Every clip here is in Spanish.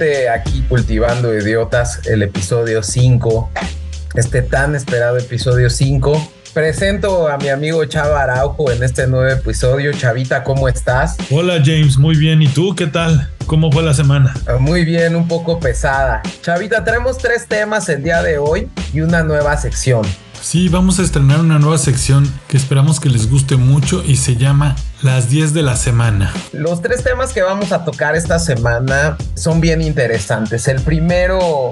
Nuevamente aquí cultivando idiotas, el episodio 5, este tan esperado episodio 5. Presento a mi amigo Chava Araujo en este nuevo episodio. Chavita, ¿cómo estás? Hola James, muy bien. ¿Y tú qué tal? ¿Cómo fue la semana? Ah, muy bien, un poco pesada. Chavita, tenemos tres temas el día de hoy y una nueva sección. Sí, vamos a estrenar una nueva sección que esperamos que les guste mucho y se llama Las 10 de la semana. Los tres temas que vamos a tocar esta semana son bien interesantes. El primero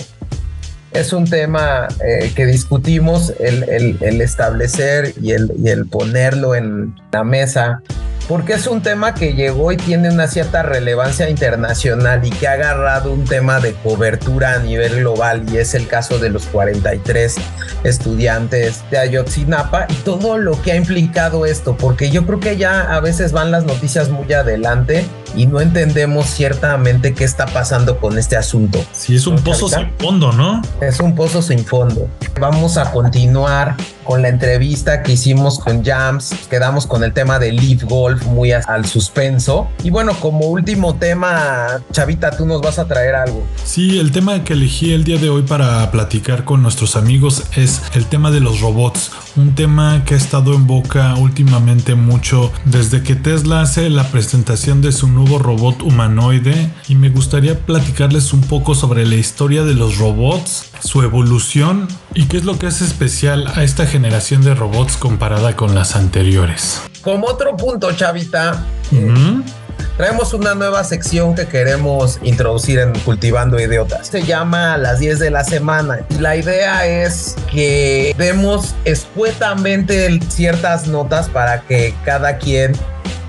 es un tema eh, que discutimos, el, establecer y el, y el ponerlo en la mesa porque es un tema que llegó y tiene una cierta relevancia internacional y que ha agarrado un tema de cobertura a nivel global y es el caso de los 43 estudiantes de Ayotzinapa y todo lo que ha implicado esto, porque yo creo que ya a veces van las noticias muy adelante y no entendemos ciertamente qué está pasando con este asunto. Sí, es un pozo sin fondo, ¿no? Es un pozo sin fondo. Vamos a continuar con la entrevista que hicimos con Jams, quedamos con el tema de Leaf Golf muy al suspenso. Y bueno, como último tema, Chavita, tú nos vas a traer algo. Sí, el tema que elegí el día de hoy para platicar con nuestros amigos es el tema de los robots, un tema que ha estado en boca últimamente mucho desde que Tesla hace la presentación de su nuevo robot humanoide y me gustaría platicarles un poco sobre la historia de los robots, su evolución y qué es lo que hace especial a esta generación de robots comparada con las anteriores. Como otro punto, Chavita, eh, traemos una nueva sección que queremos introducir en Cultivando Idiotas. Se llama Las 10 de la semana y la idea es que demos escuetamente ciertas notas para que cada quien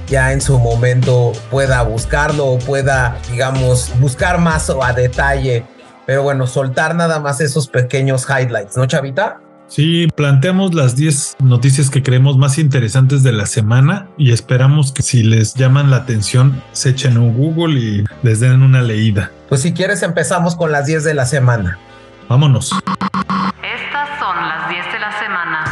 ya en su momento pueda buscarlo o pueda, digamos, buscar más a detalle. Pero bueno, soltar nada más esos pequeños highlights, ¿no, Chavita? Sí, planteamos las 10 noticias que creemos más interesantes de la semana y esperamos que si les llaman la atención se echen un Google y les den una leída. Pues si quieres empezamos con las 10 de la semana. Vámonos. Estas son las 10 de la semana.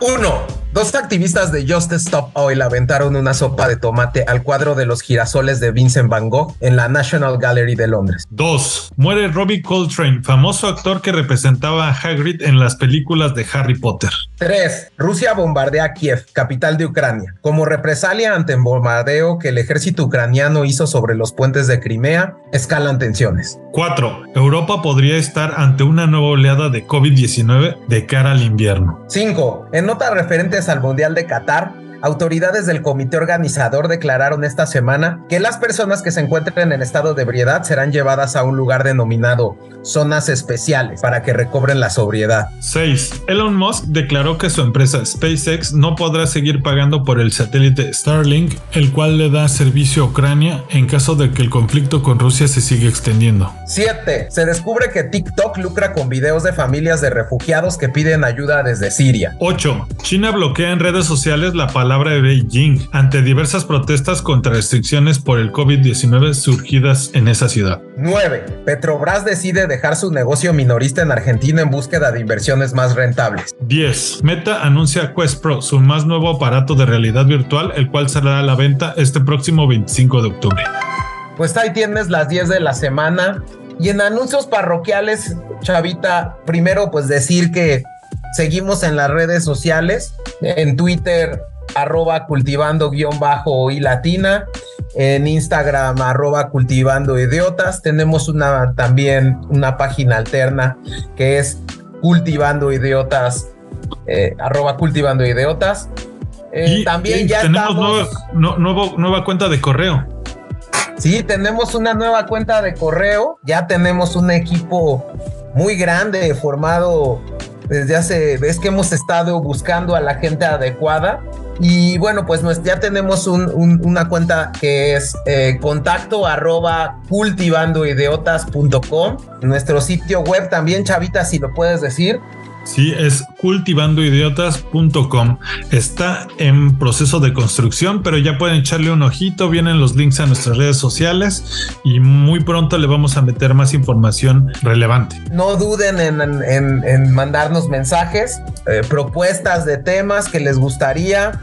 1. Dos activistas de Just Stop Oil aventaron una sopa de tomate al cuadro de los girasoles de Vincent Van Gogh en la National Gallery de Londres. 2. Muere Robbie Coltrane, famoso actor que representaba a Hagrid en las películas de Harry Potter. 3. Rusia bombardea Kiev, capital de Ucrania. Como represalia ante el bombardeo que el ejército ucraniano hizo sobre los puentes de Crimea, escalan tensiones. 4. Europa podría estar ante una nueva oleada de COVID-19 de cara al invierno. 5. En nota referente al Mundial de Qatar, autoridades del comité organizador declararon esta semana que las personas que se encuentren en estado de ebriedad serán llevadas a un lugar denominado zonas especiales para que recobren la sobriedad. 6. Elon Musk declaró que su empresa SpaceX no podrá seguir pagando por el satélite Starlink, el cual le da servicio a Ucrania en caso de que el conflicto con Rusia se siga extendiendo. 7. Se descubre que TikTok lucra con videos de familias de refugiados que piden ayuda desde Siria. 8. China bloquea en redes sociales la palabra de Beijing ante diversas protestas contra restricciones por el COVID-19 surgidas en esa ciudad. 9. Petrobras decide dejar su negocio minorista en Argentina en búsqueda de inversiones más rentables. 10. Meta anuncia Quest Pro, su más nuevo aparato de realidad virtual, el cual saldrá a la venta este próximo 25 de octubre. Pues ahí tienes las 10 de la semana. Y en anuncios parroquiales, Chavita, primero pues decir que seguimos en las redes sociales, en Twitter arroba cultivando guion bajo y latina, en Instagram arroba cultivando idiotas. Tenemos una también una página alterna que es cultivando idiotas, eh, arroba cultivando idiotas. Eh, y, también ya tenemos nueva, nueva cuenta de correo. Sí, tenemos una nueva cuenta de correo. Ya tenemos un equipo muy grande formado desde hace, es que hemos estado buscando a la gente adecuada y bueno, pues ya tenemos una cuenta que es eh, contacto arroba cultivandoideotas.com. Nuestro sitio web también, Chavita, si lo puedes decir. Sí, es cultivandoidiotas.com. Está en proceso de construcción, pero ya pueden echarle un ojito. Vienen los links a nuestras redes sociales y muy pronto le vamos a meter más información relevante. No duden en, mandarnos mensajes, eh, propuestas de temas que les gustaría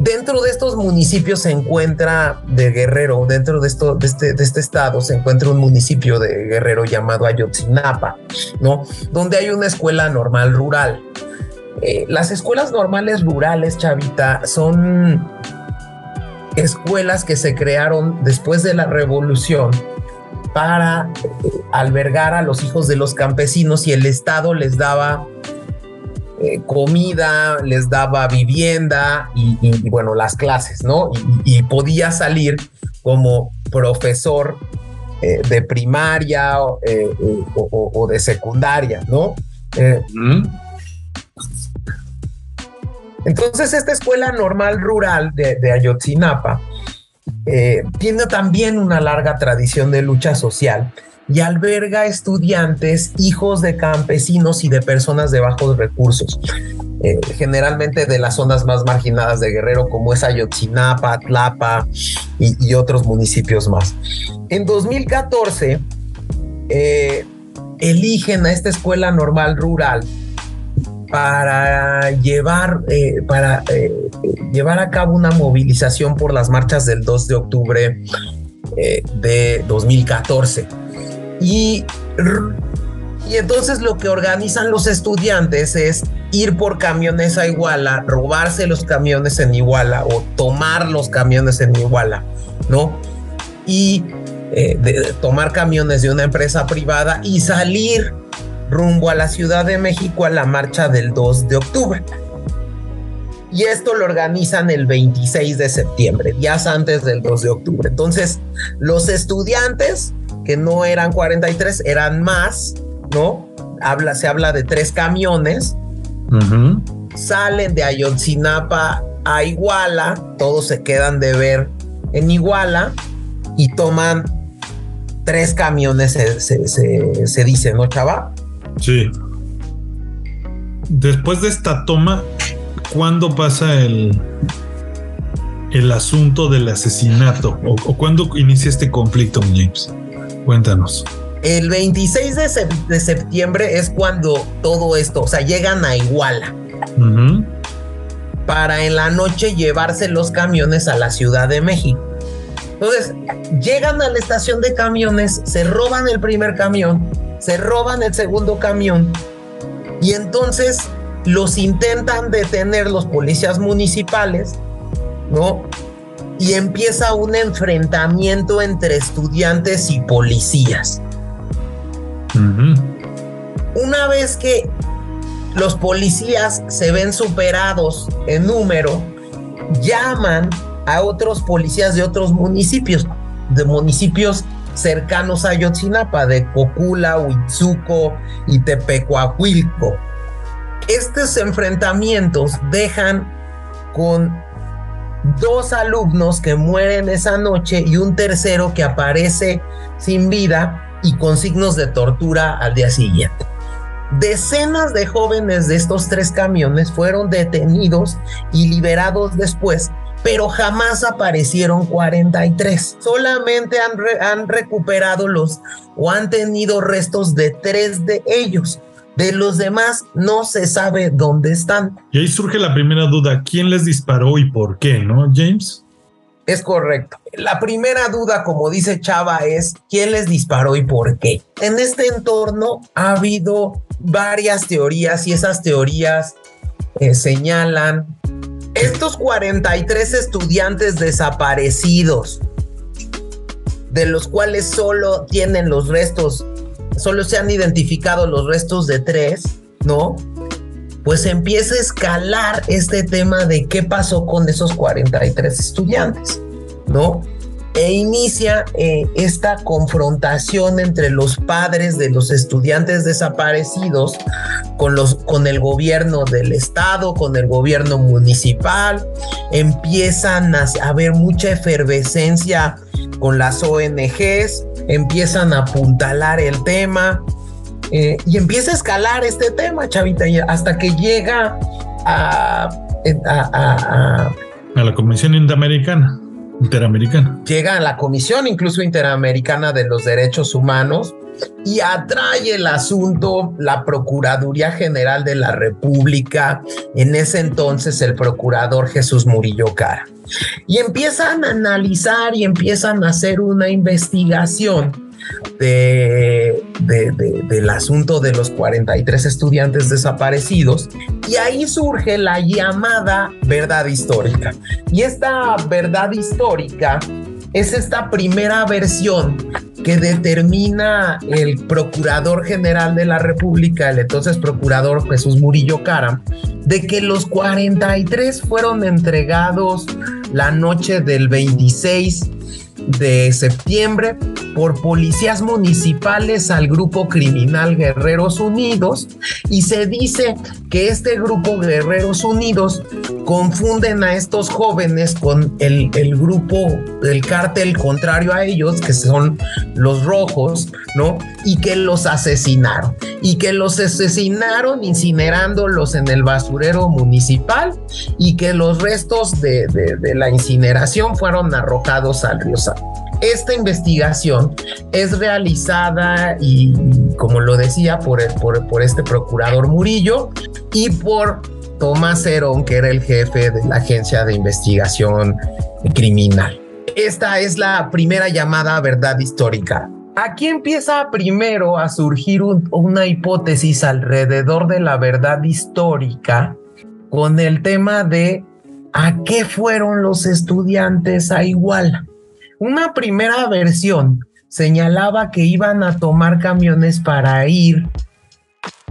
Dentro de estos municipios se encuentra de Guerrero, dentro de, esto, este, de este estado se encuentra un municipio de Guerrero llamado Ayotzinapa, ¿no? Donde hay una escuela normal rural. Eh, las escuelas normales rurales, Chavita, son escuelas que se crearon después de la revolución para eh, albergar a los hijos de los campesinos y el Estado les daba eh, comida, les daba vivienda y, bueno, las clases, ¿no? Y, podía salir como profesor de primaria o, de secundaria, ¿no? Entonces, esta escuela normal rural de, Ayotzinapa eh, tiene también una larga tradición de lucha social y alberga estudiantes, hijos de campesinos y de personas de bajos recursos, eh, generalmente de las zonas más marginadas de Guerrero, como es Ayotzinapa, Tlapa y, otros municipios más. En 2014, eh, eligen a esta escuela normal rural para llevar, eh, para, llevar a cabo una movilización por las marchas del 2 de octubre de 2014. Y, y entonces lo que organizan los estudiantes es ir por camiones a Iguala, robarse los camiones en Iguala o tomar los camiones en Iguala, ¿no? Y tomar camiones de una empresa privada y salir rumbo a la Ciudad de México a la marcha del 2 de octubre. Y esto lo organizan el 26 de septiembre, días antes del 2 de octubre. Entonces, los estudiantes, que no eran 43, eran más, ¿no? Habla, se habla de tres camiones, salen de Ayotzinapa a Iguala, todos se quedan de ver en Iguala y toman tres camiones, se, se, se dice, ¿no, chava? Sí. Después de esta toma, ¿cuándo pasa el, el asunto del asesinato? ¿O, cuándo inicia este conflicto, James? Cuéntanos. El 26 de, septiembre es cuando todo esto, o sea, llegan a Iguala. Para en la noche llevarse los camiones a la Ciudad de México. Entonces, llegan a la estación de camiones, se roban el primer camión, se roban el segundo camión y entonces los intentan detener los policías municipales, ¿no? Y empieza un enfrentamiento entre estudiantes y policías. Una vez que los policías se ven superados en número, llaman a otros policías de otros municipios, de municipios cercanos a Yotzinapa, de Cocula, Huitzuco y Tepecuahuilco. Estos enfrentamientos dejan con dos alumnos que mueren esa noche y un tercero que aparece sin vida y con signos de tortura al día siguiente. Decenas de jóvenes de estos tres camiones fueron detenidos y liberados después pero jamás aparecieron 43. Solamente han, han recuperado los o han tenido restos de tres de ellos. De los demás no se sabe dónde están. Y ahí surge la primera duda, ¿quién les disparó y por qué, no, James? Es correcto. La primera duda, como dice Chava, es quién les disparó y por qué. En este entorno ha habido varias teorías y esas teorías eh, señalan estos 43 estudiantes desaparecidos, de los cuales solo tienen los restos, solo se han identificado los restos de tres, ¿no? Pues empieza a escalar este tema de qué pasó con esos 43 estudiantes, ¿no? E inicia eh, esta confrontación entre los padres de los estudiantes desaparecidos con, los, con el gobierno del estado, con el gobierno municipal, empiezan a haber mucha efervescencia con las ONGs, empiezan a apuntalar el tema eh, y empieza a escalar este tema, chavita, hasta que llega a, a, a, la Convención Interamericana Interamericana. Llega a la Comisión incluso Interamericana de los Derechos Humanos y atrae el asunto la Procuraduría General de la República, en ese entonces el procurador Jesús Murillo Cara. Y empiezan a analizar y empiezan a hacer una investigación de, del asunto de los 43 estudiantes desaparecidos y ahí surge la llamada verdad histórica. Y esta verdad histórica es esta primera versión que determina el Procurador General de la República, el entonces Procurador Jesús Murillo Cara, de que los 43 fueron entregados la noche del 26 de septiembre por policías municipales al grupo criminal Guerreros Unidos y se dice que este grupo Guerreros Unidos confunden a estos jóvenes con el, el grupo del cártel contrario a ellos, que son los rojos, ¿no? Y que los asesinaron. Y que los asesinaron incinerándolos en el basurero municipal y que los restos de, de la incineración fueron arrojados al río San. Esta investigación es realizada y, como lo decía, por, por, este procurador Murillo y por Tomás Herón, que era el jefe de la agencia de investigación criminal. Esta es la primera llamada verdad histórica. Aquí empieza primero a surgir una hipótesis alrededor de la verdad histórica con el tema de a qué fueron los estudiantes a Iguala. Una primera versión señalaba que iban a tomar camiones para ir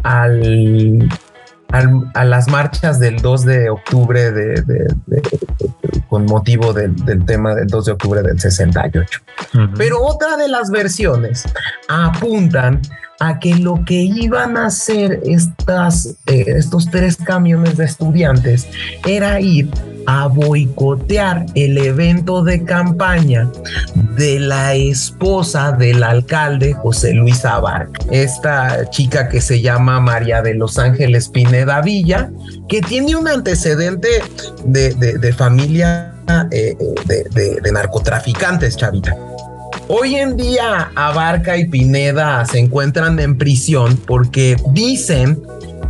al, a las marchas del 2 de octubre de, con motivo del, tema del 2 de octubre del 68. Pero otra de las versiones apuntan a que lo que iban a hacer estas, eh, estos tres camiones de estudiantes era ir a boicotear el evento de campaña de la esposa del alcalde José Luis Abarca, esta chica que se llama María de los Ángeles Pineda Villa, que tiene un antecedente de, familia eh, eh, de, narcotraficantes, chavita. Hoy en día Abarca y Pineda se encuentran en prisión porque dicen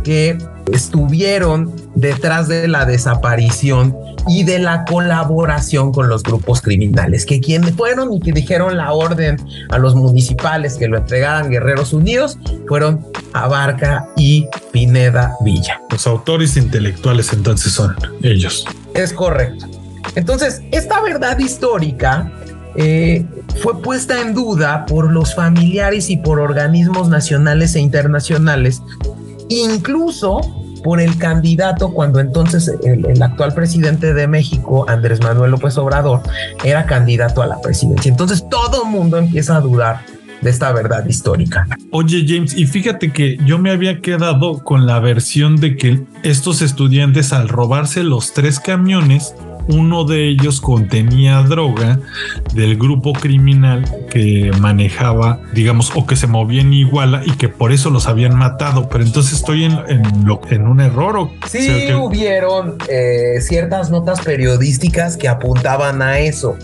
que estuvieron detrás de la desaparición y de la colaboración con los grupos criminales, que quienes fueron y que dijeron la orden a los municipales que lo entregaran Guerreros Unidos fueron Abarca y Pineda Villa. Los autores intelectuales entonces son ellos. Es correcto. Entonces, esta verdad histórica eh, fue puesta en duda por los familiares y por organismos nacionales e internacionales, incluso por el candidato cuando entonces el, actual presidente de México, Andrés Manuel López Obrador, era candidato a la presidencia. Entonces todo el mundo empieza a dudar de esta verdad histórica. Oye James, y fíjate que yo me había quedado con la versión de que estos estudiantes al robarse los tres camiones uno de ellos contenía droga del grupo criminal que manejaba, digamos, o que se movía en Iguala y que por eso los habían matado. Pero entonces estoy en, en, un error. ¿o? Sí, hubieron eh, ciertas notas periodísticas que apuntaban a eso,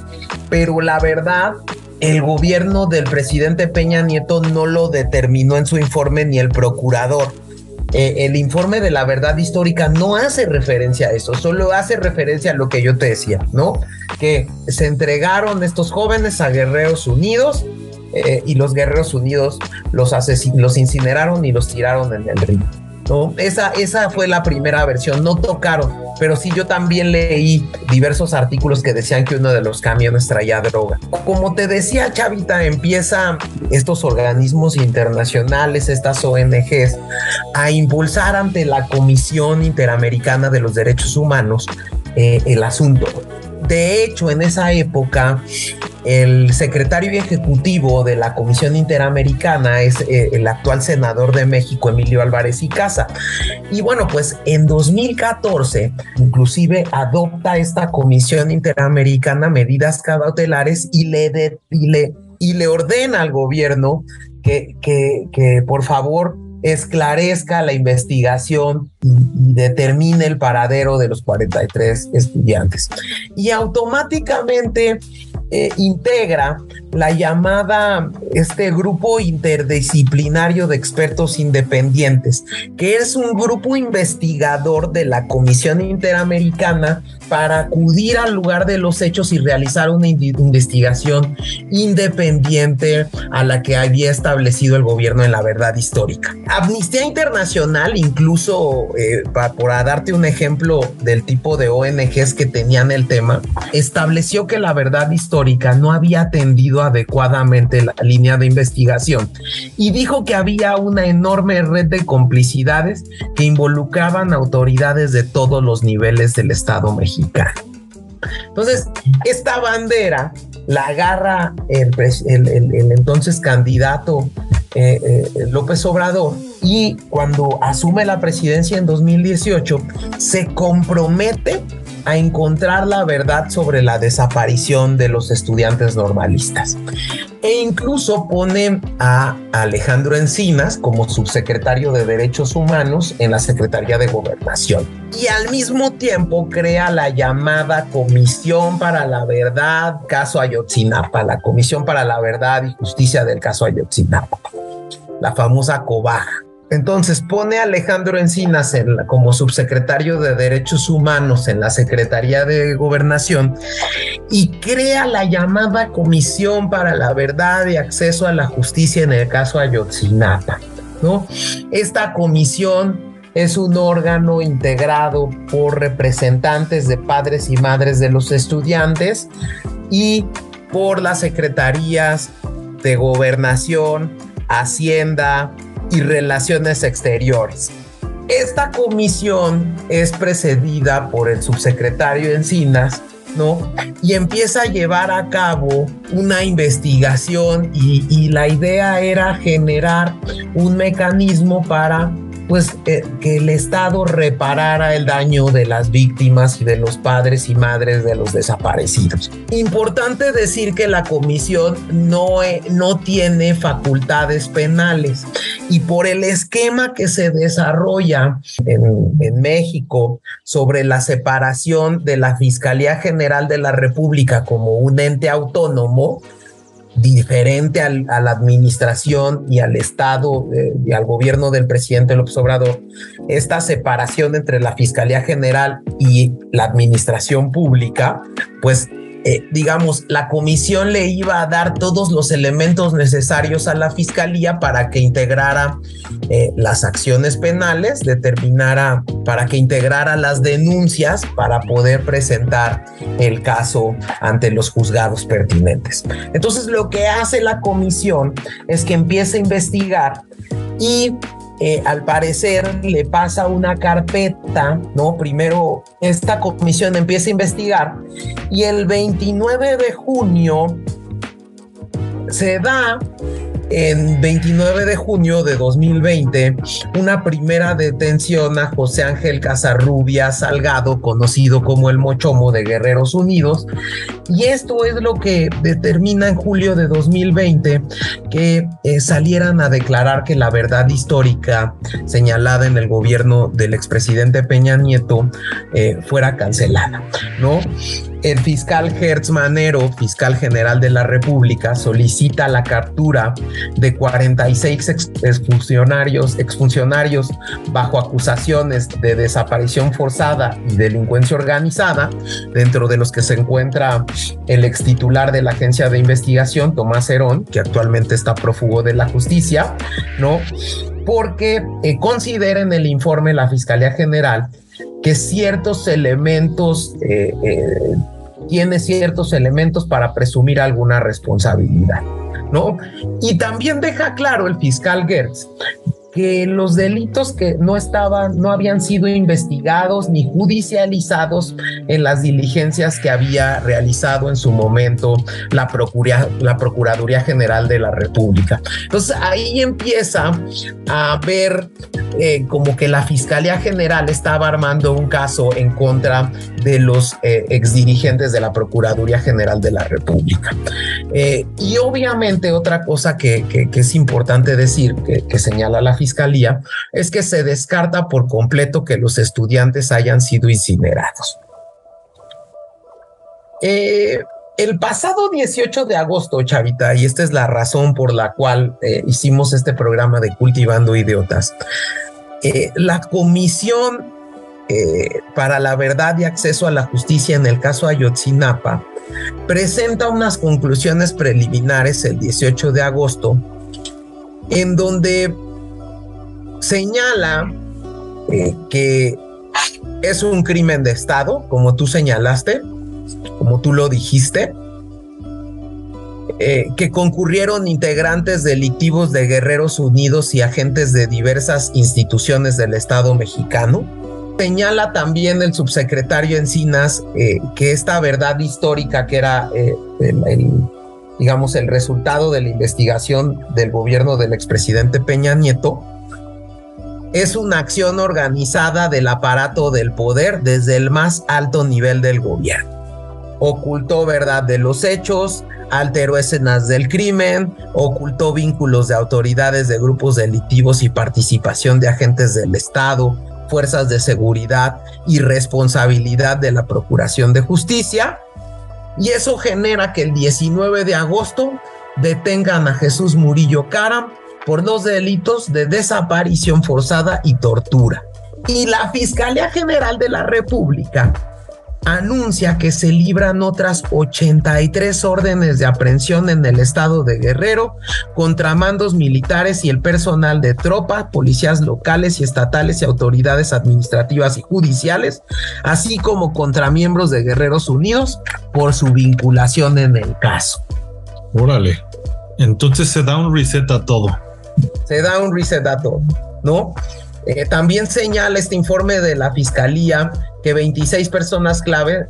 pero la verdad el gobierno del presidente Peña Nieto no lo determinó en su informe ni el procurador. Eh, el informe de la verdad histórica no hace referencia a eso, solo hace referencia a lo que yo te decía, ¿no? Que se entregaron estos jóvenes a Guerreros Unidos eh, y los Guerreros Unidos los, los incineraron y los tiraron en el río. ¿No? Esa, esa fue la primera versión, no tocaron, pero sí yo también leí diversos artículos que decían que uno de los camiones traía droga. Como te decía, Chavita, empieza estos organismos internacionales, estas ONGs, a impulsar ante la Comisión Interamericana de los Derechos Humanos eh, el asunto. De hecho, en esa época, el secretario ejecutivo de la Comisión Interamericana es eh, el actual senador de México, Emilio Álvarez y Casa. Y bueno, pues en 2014, inclusive adopta esta Comisión Interamericana medidas cautelares y le, y le, y le ordena al gobierno que, que, que por favor esclarezca la investigación y, determine el paradero de los 43 estudiantes. Y automáticamente eh, integra la llamada, este grupo interdisciplinario de expertos independientes, que es un grupo investigador de la Comisión Interamericana para acudir al lugar de los hechos y realizar una investigación independiente a la que había establecido el gobierno en la verdad histórica. Amnistía Internacional, incluso eh, para, darte un ejemplo del tipo de ONGs que tenían el tema, estableció que la verdad histórica no había atendido adecuadamente la línea de investigación y dijo que había una enorme red de complicidades que involucraban autoridades de todos los niveles del Estado mexicano. Entonces, esta bandera la agarra el, entonces candidato eh, eh, López Obrador y cuando asume la presidencia en 2018 se compromete a encontrar la verdad sobre la desaparición de los estudiantes normalistas. E incluso pone a Alejandro Encinas como subsecretario de Derechos Humanos en la Secretaría de Gobernación. Y al mismo tiempo crea la llamada Comisión para la Verdad, caso Ayotzinapa, la Comisión para la Verdad y Justicia del caso Ayotzinapa, la famosa COBAJA entonces pone a Alejandro Encinas como subsecretario de Derechos Humanos en la Secretaría de Gobernación y crea la llamada Comisión para la Verdad y Acceso a la Justicia en el caso Ayotzinapa. ¿no? Esta comisión es un órgano integrado por representantes de padres y madres de los estudiantes y por las secretarías de Gobernación, Hacienda, y Relaciones Exteriores. Esta comisión es precedida por el subsecretario Encinas, ¿no? Y empieza a llevar a cabo una investigación y, y la idea era generar un mecanismo para pues eh, que el Estado reparara el daño de las víctimas y de los padres y madres de los desaparecidos. Importante decir que la comisión no, eh, no tiene facultades penales y por el esquema que se desarrolla en, en México sobre la separación de la Fiscalía General de la República como un ente autónomo, diferente a la administración y al Estado eh, y al gobierno del presidente López Obrador, esta separación entre la Fiscalía General y la administración pública, pues eh, digamos, la comisión le iba a dar todos los elementos necesarios a la fiscalía para que integrara eh, las acciones penales, determinara, para que integrara las denuncias para poder presentar el caso ante los juzgados pertinentes. Entonces, lo que hace la comisión es que empieza a investigar y eh, al parecer le pasa una carpeta, ¿no? Primero esta comisión empieza a investigar y el 29 de junio se da en 29 de junio de 2020 una primera detención a José Ángel Casarrubia Salgado, conocido como el Mochomo de Guerreros Unidos. Y esto es lo que determina en julio de 2020 que eh, salieran a declarar que la verdad histórica señalada en el gobierno del expresidente Peña Nieto eh, fuera cancelada, ¿no? El fiscal Hertz Manero, fiscal general de la República, solicita la captura de 46 exfuncionarios, exfuncionarios bajo acusaciones de desaparición forzada y delincuencia organizada, dentro de los que se encuentra el ex titular de la agencia de investigación, Tomás Herón, que actualmente está prófugo de la justicia, ¿no? Porque eh, considera en el informe la Fiscalía General que ciertos elementos eh, eh, tiene ciertos elementos para presumir alguna responsabilidad, ¿no? Y también deja claro el fiscal Gertz que los delitos que no estaban, no habían sido investigados ni judicializados en las diligencias que había realizado en su momento la, la Procuraduría General de la República. Entonces ahí empieza a ver eh, como que la Fiscalía General estaba armando un caso en contra de los eh, exdirigentes de la Procuraduría General de la República. Eh, y obviamente otra cosa que, que, es importante decir, que, que señala la Fiscalía, fiscalía es que se descarta por completo que los estudiantes hayan sido incinerados. Eh, el pasado 18 de agosto, Chavita, y esta es la razón por la cual eh, hicimos este programa de Cultivando Idiotas, eh, la Comisión para la Verdad y Acceso a la Justicia en el caso Ayotzinapa presenta unas conclusiones preliminares el 18 de agosto en donde señala que es un crimen de Estado, como tú señalaste, como tú lo dijiste, eh, que concurrieron integrantes delictivos de Guerreros Unidos y agentes de diversas instituciones del Estado mexicano. Señala también el subsecretario Encinas eh, que esta verdad histórica que era eh, digamos, el resultado de la investigación del gobierno del expresidente Peña Nieto, es una acción organizada del aparato del poder desde el más alto nivel del gobierno ocultó verdad de los hechos, alteró escenas del crimen, ocultó vínculos de autoridades de grupos delictivos y participación de agentes del Estado, fuerzas de seguridad y responsabilidad de la Procuración de Justicia. Y eso genera que el 19 de agosto detengan a Jesús Murillo Caram por los delitos de desaparición forzada y tortura. Y la Fiscalía General de la República anuncia que se libran otras 83 órdenes de aprehensión en el estado de Guerrero contra mandos militares y el personal de tropa, policías locales y estatales y autoridades administrativas y judiciales, así como contra miembros de Guerreros Unidos por su vinculación en el caso. Órale, entonces se da un reset a todo. Se da un reset a todo, ¿no? Eh, también señala este informe de la Fiscalía que 26 personas clave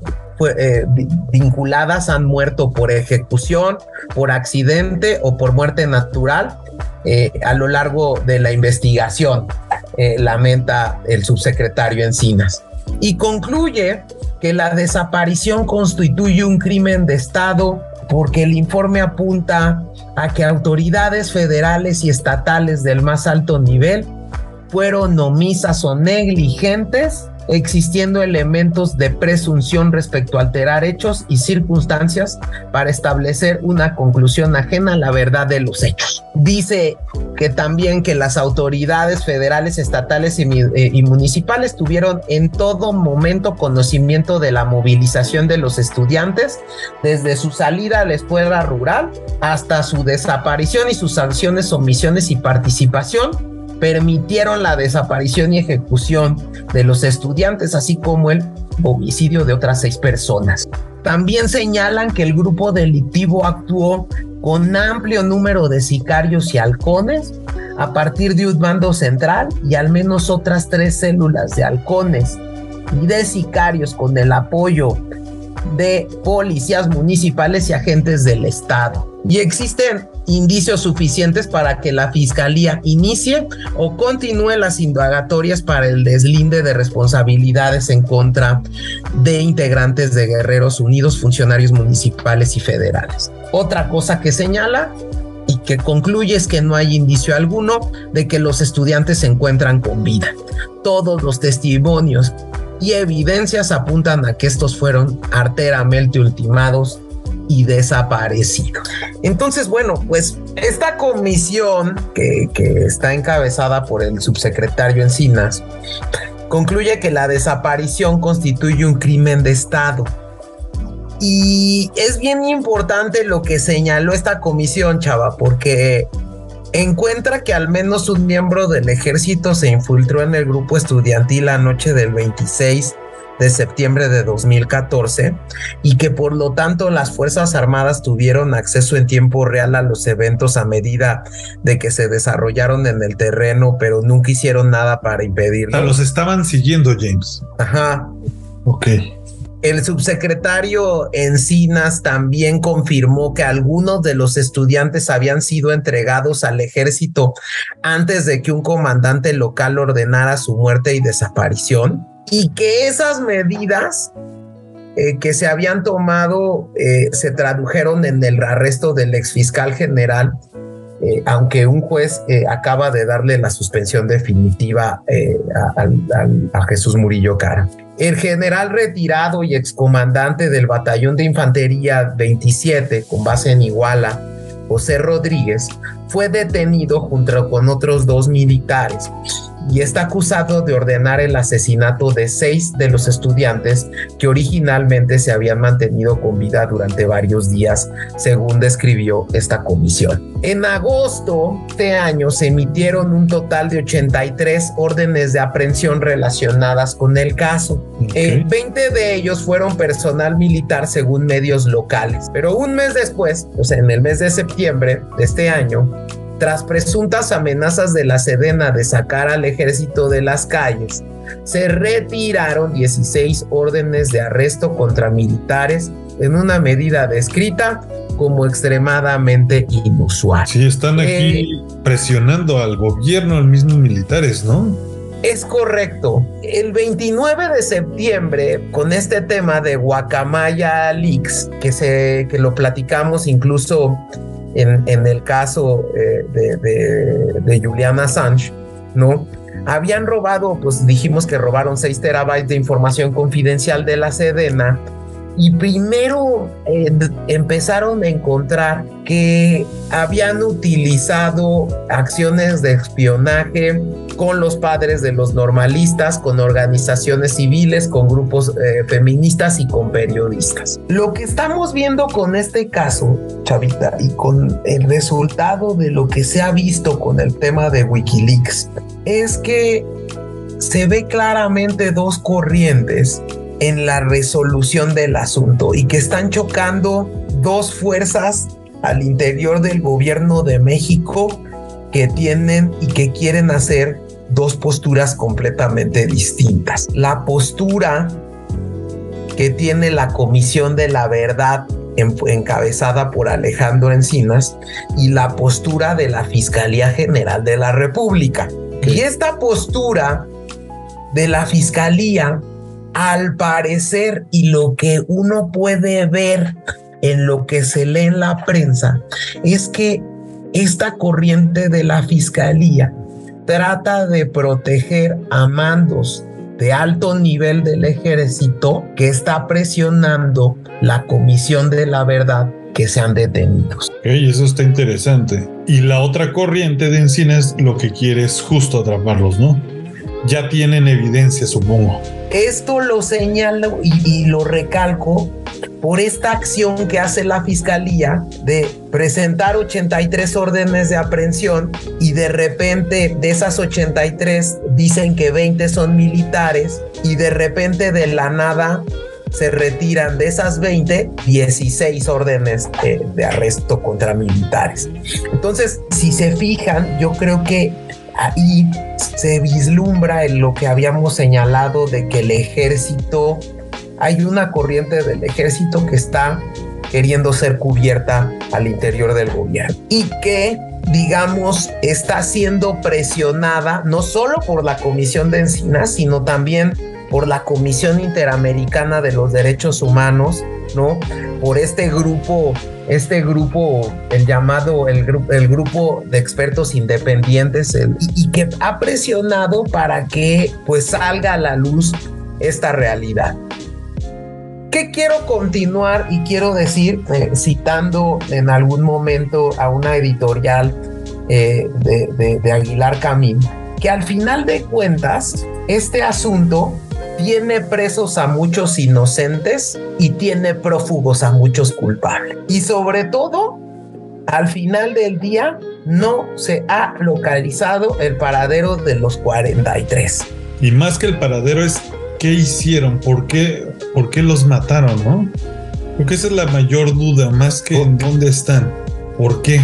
eh, vinculadas han muerto por ejecución, por accidente o por muerte natural eh, a lo largo de la investigación, lamenta el subsecretario Encinas. Y concluye que la desaparición constituye un crimen de Estado porque el informe apunta a que autoridades federales y estatales del más alto nivel fueron omisas o negligentes, existiendo elementos de presunción respecto a alterar hechos y circunstancias para establecer una conclusión ajena a la verdad de los hechos. Dice que también que las autoridades federales, estatales y, eh, municipales tuvieron en todo momento conocimiento de la movilización de los estudiantes desde su salida a la escuela rural hasta su desaparición y sus sanciones, omisiones y participación permitieron la desaparición y ejecución de los estudiantes, así como el homicidio de otras seis personas. También señalan que el grupo delictivo actuó con amplio número de sicarios y halcones a partir de un mando central y al menos otras tres células de halcones y de sicarios con el apoyo de policías municipales y agentes del Estado. Y existen indicios suficientes para que la Fiscalía inicie o continúe las indagatorias para el deslinde de responsabilidades en contra de integrantes de Guerreros Unidos, funcionarios municipales y federales. Otra cosa que señala y que concluye es que no hay indicio alguno de que los estudiantes se encuentran con vida. Todos los testimonios y evidencias apuntan a que estos fueron arteramente ultimados y desaparecidos. Entonces, bueno, pues esta comisión que, que está encabezada por el subsecretario Encinas concluye que la desaparición constituye un crimen de Estado. Y es bien importante lo que señaló esta comisión, chava, porque encuentra que al menos un miembro del ejército se infiltró en el grupo estudiantil la noche del 26 de septiembre de 2014 y que por lo tanto las Fuerzas Armadas tuvieron acceso en tiempo real a los eventos a medida de que se desarrollaron en el terreno, pero nunca hicieron nada para impedirlo. los estaban siguiendo, James. Ajá. Ok. El subsecretario Encinas también confirmó que algunos de los estudiantes habían sido entregados al ejército antes de que un comandante local ordenara su muerte y desaparición y que esas medidas eh, que se habían tomado eh, se tradujeron en el arresto del exfiscal general eh, aunque un juez acaba de darle la suspensión definitiva a, a, Jesús Murillo Cara. El general retirado y excomandante del batallón de infantería 27, con base en Iguala, José Rodríguez, fue detenido junto con otros dos militares y está acusado de ordenar el asesinato de seis de los estudiantes que originalmente se habían mantenido con vida durante varios días, según describió esta comisión. En agosto de este año se emitieron un total de 83 órdenes de aprehensión relacionadas con el caso. 20 eh, de ellos fueron personal militar según medios locales, pero un mes después, o sea, en el mes de septiembre de este año, tras presuntas amenazas de la Sedena de sacar al ejército de las calles, se retiraron 16 órdenes de arresto contra militares en una medida descrita como extremadamente inusual. Sí, están aquí eh, presionando al gobierno, al mismo militares, ¿no? Es correcto. El 29 de septiembre, con este tema de Guacamaya Leaks, que, se, que lo platicamos incluso en, el caso eh, de, de, Julian Assange, ¿no? Habían robado, pues dijimos que robaron 6 terabytes de información confidencial de la Sedena y primero eh, empezaron a encontrar que habían utilizado acciones de espionaje con los padres de los normalistas, con organizaciones civiles, con grupos eh, feministas y con periodistas. Lo que estamos viendo con este caso, Chavita, y con el resultado de lo que se ha visto con el tema de Wikileaks, es que se ve claramente dos corrientes en la resolución del asunto y que están chocando dos fuerzas al interior del gobierno de México que tienen y que quieren hacer dos posturas completamente distintas. La postura que tiene la Comisión de la Verdad encabezada por Alejandro Encinas y la postura de la Fiscalía General de la República. Y esta postura de la Fiscalía al parecer y lo que uno puede ver en lo que se lee en la prensa es que esta corriente de la fiscalía trata de proteger a mandos de alto nivel del ejército que está presionando la comisión de la verdad que sean detenidos. Eso está interesante. Y la otra corriente de Encinas lo que quiere es justo atraparlos, ¿no? Ya tienen evidencia, supongo. Esto lo señalo y, lo recalco por esta acción que hace la fiscalía de presentar 83 órdenes de aprehensión y de repente de esas 83 dicen que 20 son militares y de repente de la nada se retiran de esas 20 16 órdenes de arresto contra militares. Entonces, si se fijan, yo creo que ahí se vislumbra en lo que habíamos señalado de que el ejército, hay una corriente del ejército que está queriendo ser cubierta al interior del gobierno y que digamos, está siendo presionada no solo por la Comisión de Encinas, sino también por la Comisión Interamericana de los Derechos Humanos, ¿no? Por este grupo este grupo, el llamado, el, el grupo de expertos independientes, y, que ha presionado para que pues salga a la luz esta realidad. ¿Qué quiero continuar y quiero decir, eh, citando en algún momento a una editorial eh, de, de, Aguilar Camín, que al final de cuentas, este asunto tiene presos a muchos inocentes y tiene prófugos a muchos culpables. Y sobre todo, al final del día, no se ha localizado el paradero de los 43. Y más que el paradero es qué hicieron, por qué, por qué los mataron, ¿no? Porque esa es la mayor duda, más que en dónde están, por qué.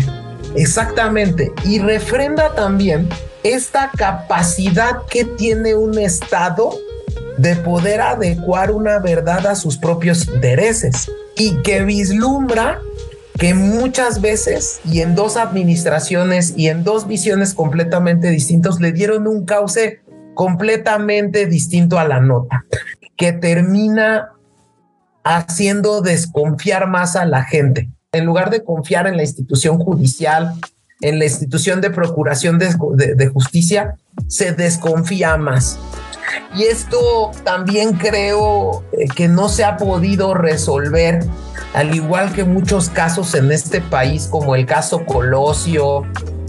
Exactamente. Y refrenda también esta capacidad que tiene un Estado de poder adecuar una verdad a sus propios intereses y que vislumbra que muchas veces y en dos administraciones y en dos visiones completamente distintos le dieron un cauce completamente distinto a la nota, que termina haciendo desconfiar más a la gente. En lugar de confiar en la institución judicial, en la institución de procuración de, justicia se desconfía más. Y esto también creo eh, que no se ha podido resolver, al igual que muchos casos en este país, como el caso Colosio,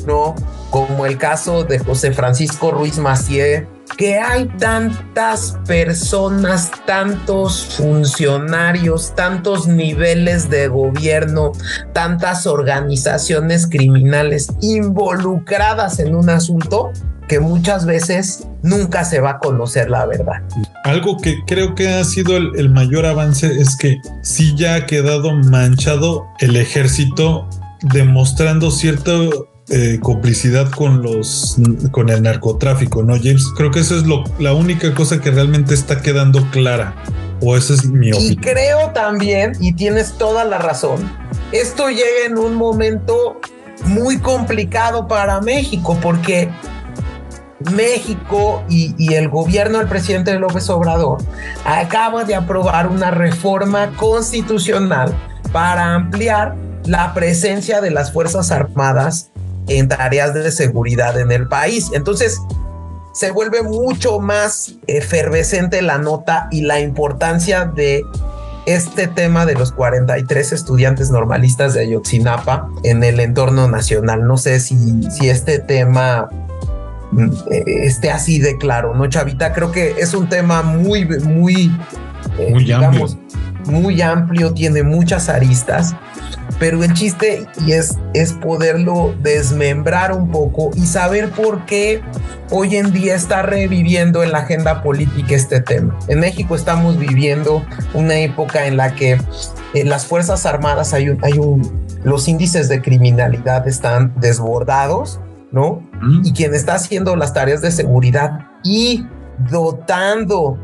¿no? Como el caso de José Francisco Ruiz Macié, que hay tantas personas, tantos funcionarios, tantos niveles de gobierno, tantas organizaciones criminales involucradas en un asunto que muchas veces nunca se va a conocer la verdad. Algo que creo que ha sido el, mayor avance es que sí ya ha quedado manchado el ejército demostrando cierto eh, complicidad con los con el narcotráfico, ¿no, James? Creo que eso es lo, la única cosa que realmente está quedando clara. O esa es mi opinión. Y creo también, y tienes toda la razón, esto llega en un momento muy complicado para México, porque México y, el gobierno del presidente López Obrador acaba de aprobar una reforma constitucional para ampliar la presencia de las Fuerzas Armadas en tareas de seguridad en el país. Entonces, se vuelve mucho más efervescente la nota y la importancia de este tema de los 43 estudiantes normalistas de Ayotzinapa en el entorno nacional. No sé si, si este tema esté así de claro, ¿no, Chavita? Creo que es un tema muy, muy, eh, muy amplio. muy amplio, tiene muchas aristas pero el chiste y es, es poderlo desmembrar un poco y saber por qué hoy en día está reviviendo en la agenda política este tema. En México estamos viviendo una época en la que en las Fuerzas Armadas hay un, hay un, los índices de criminalidad están desbordados, ¿no? Y quien está haciendo las tareas de seguridad y dotando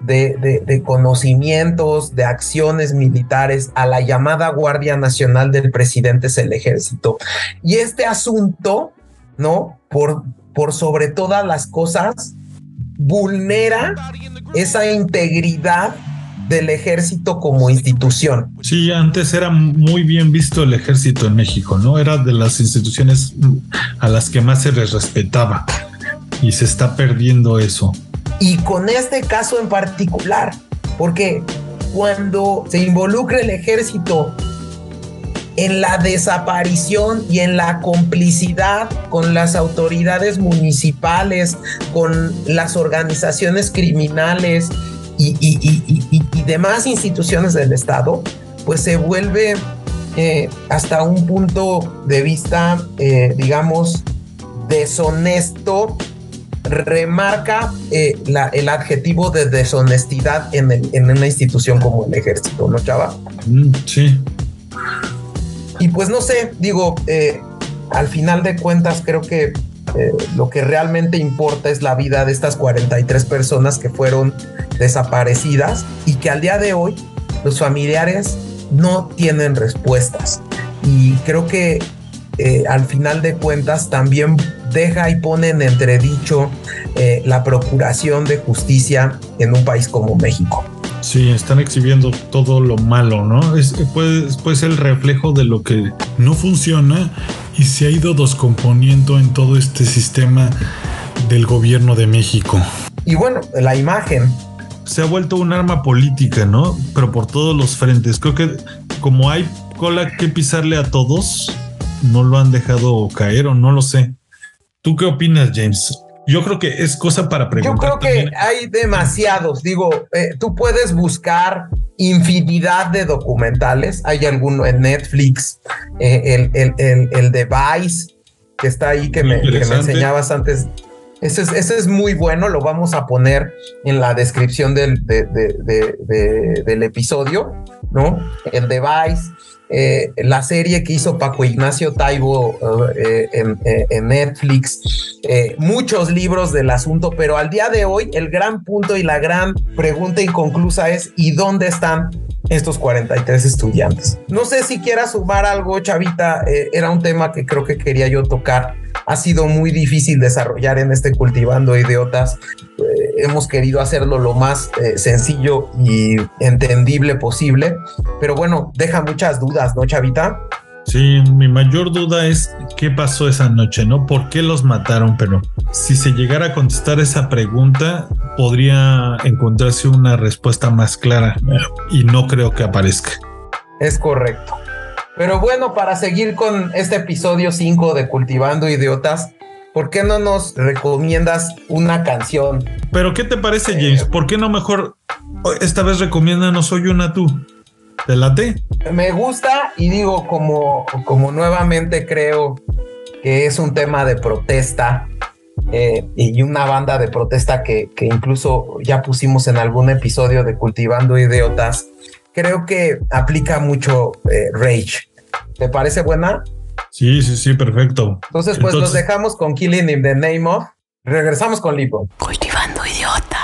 de, conocimientos, de acciones militares a la llamada Guardia Nacional del presidente es el ejército. Y este asunto, ¿no? Por, por sobre todas las cosas, vulnera esa integridad del ejército como institución. Sí, antes era muy bien visto el ejército en México, ¿no? Era de las instituciones a las que más se les respetaba y se está perdiendo eso. Y con este caso en particular, porque cuando se involucra el ejército en la desaparición y en la complicidad con las autoridades municipales, con las organizaciones criminales y, demás instituciones del Estado, pues se vuelve eh, hasta un punto de vista, eh, digamos, deshonesto remarca eh, el adjetivo de deshonestidad en, una institución como el ejército, ¿no, Chava? Mm, sí. Y pues no sé, digo, al final de cuentas creo que eh, lo que realmente importa es la vida de estas 43 personas que fueron desaparecidas y que al día de hoy los familiares no tienen respuestas. Y creo que al final de cuentas también deja y pone en entredicho eh, la procuración de justicia en un país como México. Sí, están exhibiendo todo lo malo, ¿no? Es, puede, el reflejo de lo que no funciona y se ha ido descomponiendo en todo este sistema del gobierno de México. Y bueno, la imagen. Se ha vuelto un arma política, ¿no? Pero por todos los frentes. Creo que como hay cola que pisarle a todos, no lo han dejado caer o no lo sé. ¿Tú qué opinas, James? Yo creo que es cosa para preguntar. Yo creo que hay demasiados. Digo, eh, tú puedes buscar infinidad de documentales. Hay alguno en Netflix, eh, el, el, el, de Vice, que está ahí, que me, enseñabas antes. Ese es, ese es, muy bueno, lo vamos a poner en la descripción del, del episodio, ¿no? El de Vice. Eh, la serie que hizo Paco Ignacio Taibo eh, eh, en, Netflix, muchos libros del asunto, pero al día de hoy el gran punto y la gran pregunta inconclusa es ¿y dónde están estos 43 estudiantes? No sé si quieras sumar algo, Chavita, era un tema que creo que quería yo tocar ha sido muy difícil desarrollar en este Cultivando Idiotas. Hemos querido hacerlo lo más eh, sencillo y entendible posible, pero bueno, deja muchas dudas, ¿no, Chavita? Sí, mi mayor duda es qué pasó esa noche, ¿no? ¿Por qué los mataron? Pero si se llegara a contestar esa pregunta, podría encontrarse una respuesta más clara y no creo que aparezca. Es correcto. Pero bueno, para seguir con este episodio 5 de Cultivando Idiotas, ¿por qué no nos recomiendas una canción? Pero ¿qué te parece, James? ¿Por qué no mejor esta vez recomiéndanos hoy una tú? ¿Te late? Me gusta y digo, como, como nuevamente creo que es un tema de protesta eh, y una banda de protesta que, que incluso ya pusimos en algún episodio de Cultivando Idiotas creo que aplica mucho eh, Rage. ¿Te parece buena? Sí, sí, sí, perfecto. Entonces, pues los dejamos con Killing in the Name of. Regresamos con Lipo. Cultivando idiota.